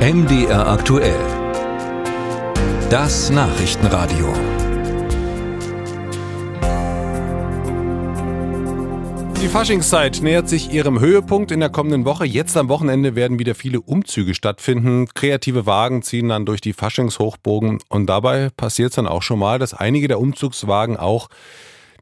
MDR aktuell. Das Nachrichtenradio. Die Faschingszeit nähert sich ihrem Höhepunkt in der kommenden Woche. Jetzt am Wochenende werden wieder viele Umzüge stattfinden. Kreative Wagen ziehen dann durch die Faschingshochbogen und dabei passiert es dann auch schon mal, dass einige der Umzugswagen auch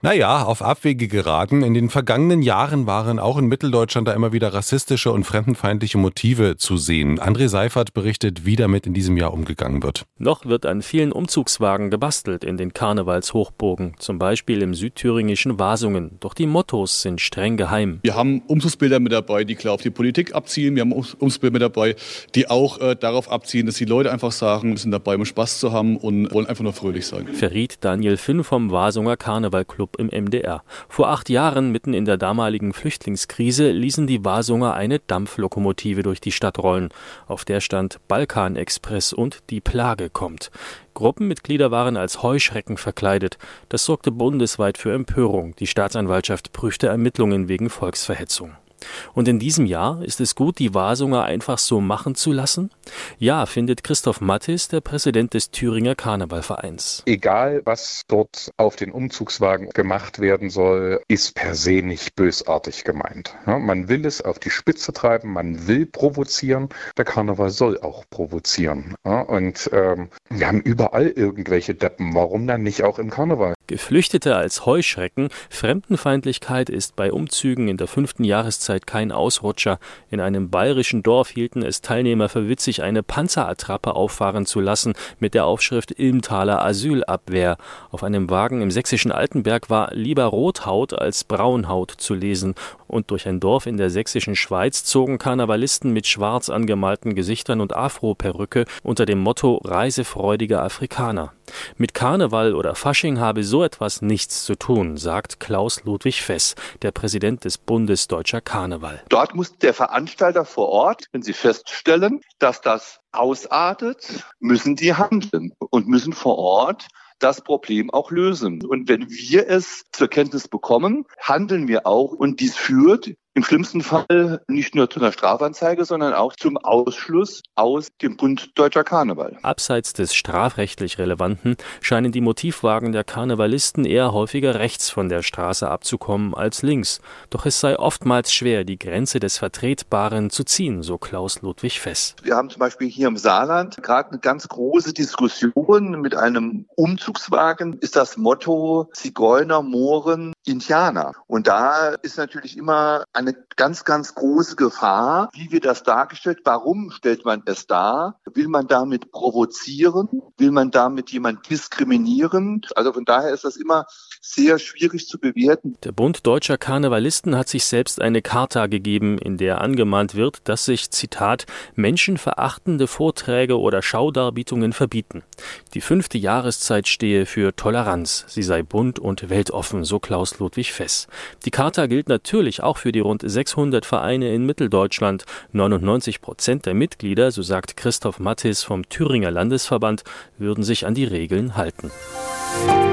naja, auf Abwege geraten. In den vergangenen Jahren waren auch in Mitteldeutschland da immer wieder rassistische und fremdenfeindliche Motive zu sehen. André Seifert berichtet, wie damit in diesem Jahr umgegangen wird. Noch wird an vielen Umzugswagen gebastelt in den Karnevalshochburgen, zum Beispiel im südthüringischen Wasungen. Doch die Mottos sind streng geheim. Wir haben Umzugsbilder mit dabei, die klar auf die Politik abzielen. Wir haben Umzugsbilder mit dabei, die auch äh, darauf abzielen, dass die Leute einfach sagen, wir sind dabei, um Spaß zu haben und wollen einfach nur fröhlich sein. Verriet Daniel Finn vom Wasunger Karnevalclub Club im MDR. Vor acht Jahren, mitten in der damaligen Flüchtlingskrise, ließen die Wasunger eine Dampflokomotive durch die Stadt rollen. Auf der stand Balkanexpress und die Plage kommt. Gruppenmitglieder waren als Heuschrecken verkleidet. Das sorgte bundesweit für Empörung. Die Staatsanwaltschaft prüfte Ermittlungen wegen Volksverhetzung. Und in diesem Jahr ist es gut, die Wasunger einfach so machen zu lassen? Ja, findet Christoph Mattis, der Präsident des Thüringer Karnevalvereins. Egal, was dort auf den Umzugswagen gemacht werden soll, ist per se nicht bösartig gemeint. Ja, man will es auf die Spitze treiben, man will provozieren. Der Karneval soll auch provozieren. Ja, und ähm, wir haben überall irgendwelche Deppen. Warum dann nicht auch im Karneval? Geflüchtete als Heuschrecken, Fremdenfeindlichkeit ist bei Umzügen in der fünften Jahreszeit kein Ausrutscher. In einem bayerischen Dorf hielten es Teilnehmer für witzig, eine Panzerattrappe auffahren zu lassen mit der Aufschrift Ilmtaler Asylabwehr. Auf einem Wagen im sächsischen Altenberg war lieber Rothaut als Braunhaut zu lesen. Und durch ein Dorf in der sächsischen Schweiz zogen Karnevalisten mit schwarz angemalten Gesichtern und Afro-Perücke unter dem Motto Reisefreudige Afrikaner. Mit Karneval oder Fasching habe so etwas nichts zu tun, sagt Klaus Ludwig Fess, der Präsident des Bundes Deutscher Karneval. Dort muss der Veranstalter vor Ort, wenn sie feststellen, dass das ausartet, müssen die handeln und müssen vor Ort das Problem auch lösen. Und wenn wir es zur Kenntnis bekommen, handeln wir auch und dies führt im schlimmsten Fall nicht nur zu einer Strafanzeige, sondern auch zum Ausschluss aus dem Bund Deutscher Karneval. Abseits des strafrechtlich Relevanten scheinen die Motivwagen der Karnevalisten eher häufiger rechts von der Straße abzukommen als links. Doch es sei oftmals schwer, die Grenze des Vertretbaren zu ziehen, so Klaus Ludwig Fess. Wir haben zum Beispiel hier im Saarland gerade eine ganz große Diskussion mit einem Umzugswagen, ist das Motto Zigeuner, Mohren, Indianer. Und da ist natürlich immer eine ganz, ganz große Gefahr. Wie wird das dargestellt? Warum stellt man es dar? Will man damit provozieren? Will man damit jemand diskriminieren? Also von daher ist das immer sehr schwierig zu bewerten. Der Bund deutscher Karnevalisten hat sich selbst eine Charta gegeben, in der angemahnt wird, dass sich, Zitat, menschenverachtende Vorträge oder Schaudarbietungen verbieten. Die fünfte Jahreszeit stehe für Toleranz. Sie sei bunt und weltoffen, so Klaus Ludwig Fess. Die Charta gilt natürlich auch für die rund 600 Vereine in Mitteldeutschland. 99 Prozent der Mitglieder, so sagt Christoph Mattis vom Thüringer Landesverband, würden sich an die Regeln halten. Musik